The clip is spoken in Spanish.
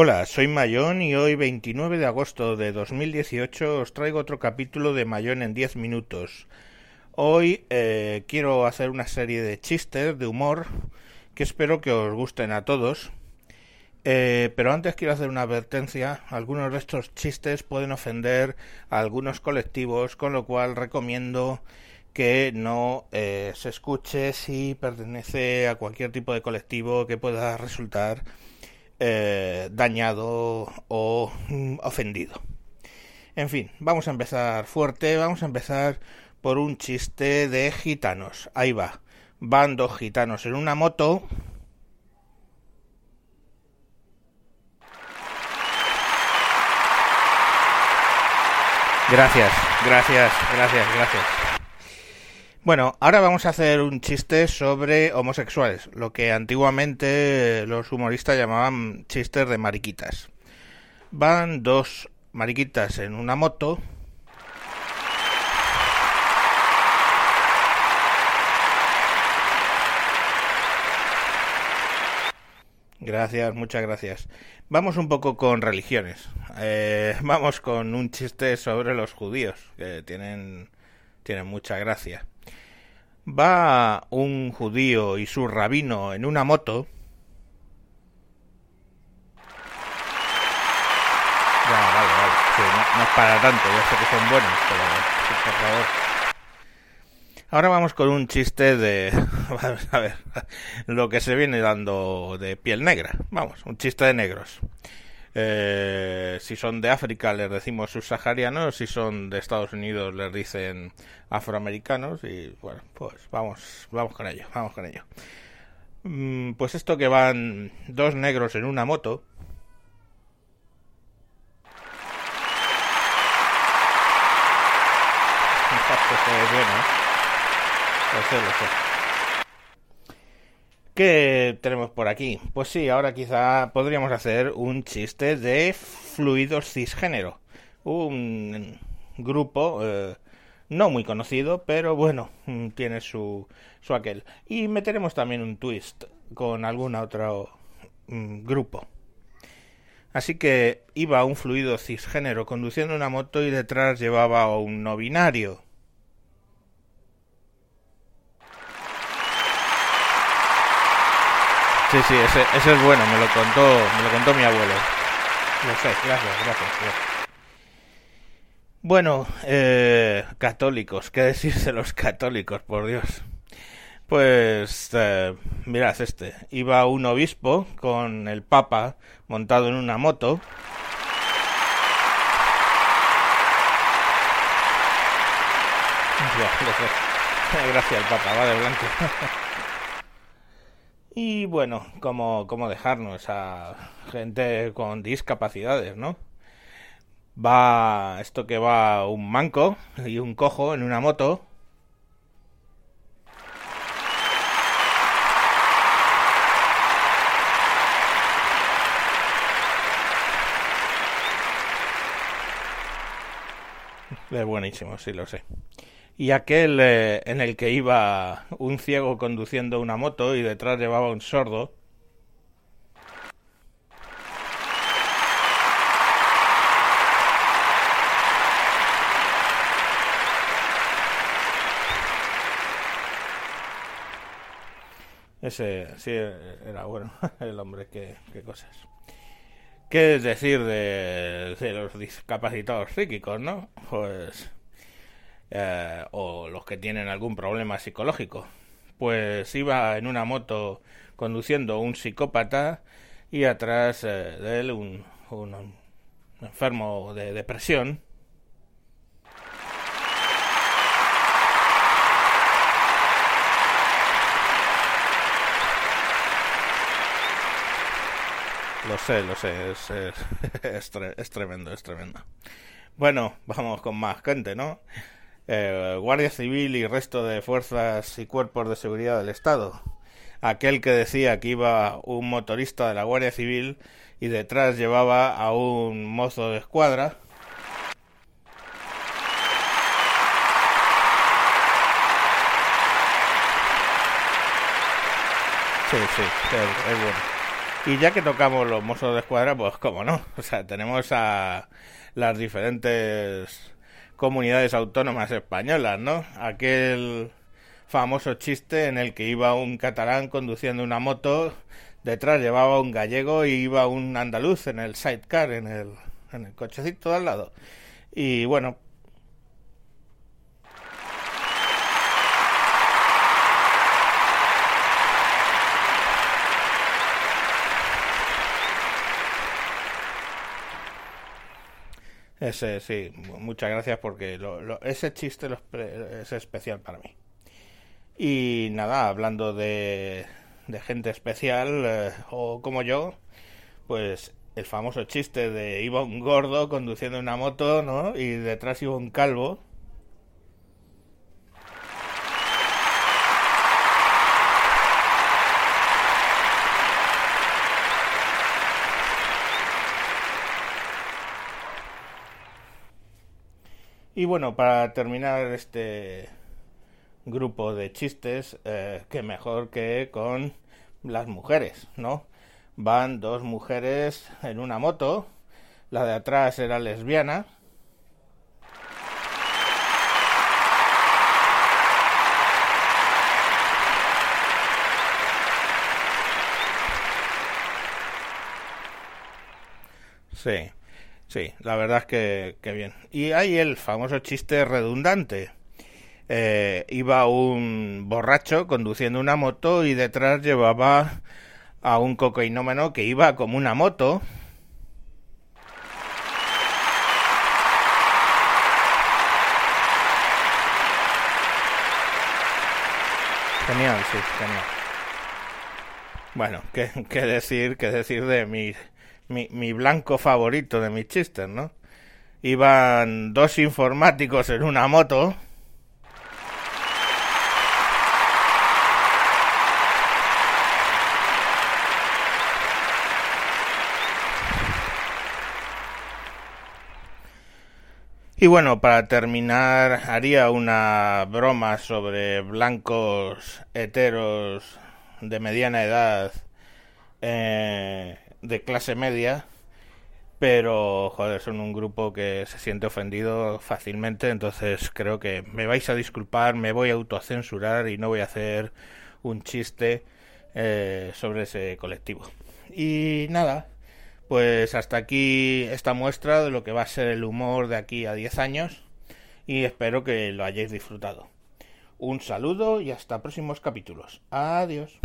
Hola, soy Mayón y hoy 29 de agosto de 2018 os traigo otro capítulo de Mayón en 10 minutos. Hoy eh, quiero hacer una serie de chistes de humor que espero que os gusten a todos. Eh, pero antes quiero hacer una advertencia. Algunos de estos chistes pueden ofender a algunos colectivos, con lo cual recomiendo que no eh, se escuche si pertenece a cualquier tipo de colectivo que pueda resultar eh, dañado o mm, ofendido. En fin, vamos a empezar fuerte, vamos a empezar por un chiste de gitanos. Ahí va. Van dos gitanos en una moto. Gracias, gracias, gracias, gracias. Bueno, ahora vamos a hacer un chiste sobre homosexuales, lo que antiguamente los humoristas llamaban chistes de mariquitas. Van dos mariquitas en una moto. Gracias, muchas gracias. Vamos un poco con religiones. Eh, vamos con un chiste sobre los judíos, que tienen, tienen mucha gracia. Va un judío y su rabino en una moto. Ya, vale, vale. Sí, no, es para tanto, ya sé que son buenos, pero por favor. Ahora vamos con un chiste de... A ver, lo que se viene dando de piel negra. Vamos, un chiste de negros. Eh, si son de África les decimos subsaharianos, si son de Estados Unidos les dicen afroamericanos y bueno, pues vamos, vamos con ello, vamos con ello. Mm, pues esto que van dos negros en una moto. es bueno, sé, lo. ¿Qué tenemos por aquí? Pues sí, ahora quizá podríamos hacer un chiste de fluidos cisgénero. Un grupo eh, no muy conocido, pero bueno, mm, tiene su, su aquel. Y meteremos también un twist con algún otro mm, grupo. Así que iba un fluido cisgénero conduciendo una moto y detrás llevaba un no binario. Sí, sí, ese, ese, es bueno, me lo contó, me lo contó mi abuelo. Lo sé, gracias, gracias. gracias. Bueno, eh, católicos, ¿qué decirse los católicos, por Dios? Pues, eh, mirad este, iba un obispo con el papa montado en una moto. Gracias al papa, va de blanco. Y bueno, ¿cómo, cómo dejarnos a gente con discapacidades, ¿no? Va esto que va un manco y un cojo en una moto. Es buenísimo, sí lo sé y aquel eh, en el que iba un ciego conduciendo una moto y detrás llevaba un sordo. Ese sí era bueno, el hombre, qué, qué cosas. ¿Qué es decir de, de los discapacitados psíquicos, no? Pues eh, o los que tienen algún problema psicológico. Pues iba en una moto conduciendo un psicópata y atrás eh, de él un, enfermo de depresión. Lo sé, lo sé, es, es, es, es tremendo, es tremendo. Bueno, vamos con más gente, ¿no? Eh, Guardia Civil y resto de fuerzas y cuerpos de seguridad del Estado. Aquel que decía que iba un motorista de la Guardia Civil y detrás llevaba a un mozo de escuadra. Sí, sí, es, es bueno. Y ya que tocamos los mozos de escuadra, pues cómo no. O sea, tenemos a las diferentes comunidades autónomas españolas, ¿no? Aquel famoso chiste en el que iba un catalán conduciendo una moto, detrás llevaba un gallego y iba un andaluz en el sidecar, en el, cochecito de al lado. Y bueno, Ese, sí, muchas gracias porque ese chiste es especial para mí. Y nada, hablando de, gente especial eh, o como yo, pues el famoso chiste de un gordo conduciendo una moto, ¿no? Y detrás un calvo Y bueno, para terminar este grupo de chistes, eh, que mejor que con las mujeres, ¿no? Van dos mujeres en una moto, la de atrás era lesbiana, Sí. Sí, la verdad es que, que bien. Y hay el famoso chiste redundante. Eh, iba un borracho conduciendo una moto y detrás llevaba a un cocainómeno que iba como una moto. Genial, sí, genial. Bueno, ¿qué, qué decir, qué decir de mi mi, mi blanco favorito de mis chistes, ¿no? Iban dos informáticos en una moto. Y bueno, para terminar, haría una broma sobre blancos heteros de mediana edad eh, de clase media, pero joder, son un grupo que se siente ofendido fácilmente, entonces creo que me vais a disculpar, me voy a autocensurar y no voy a hacer un chiste eh, sobre ese colectivo. Y nada, pues hasta aquí esta muestra de lo que va a ser el humor de aquí a 10 años y espero que lo hayáis disfrutado. Un saludo y hasta próximos capítulos. Adiós.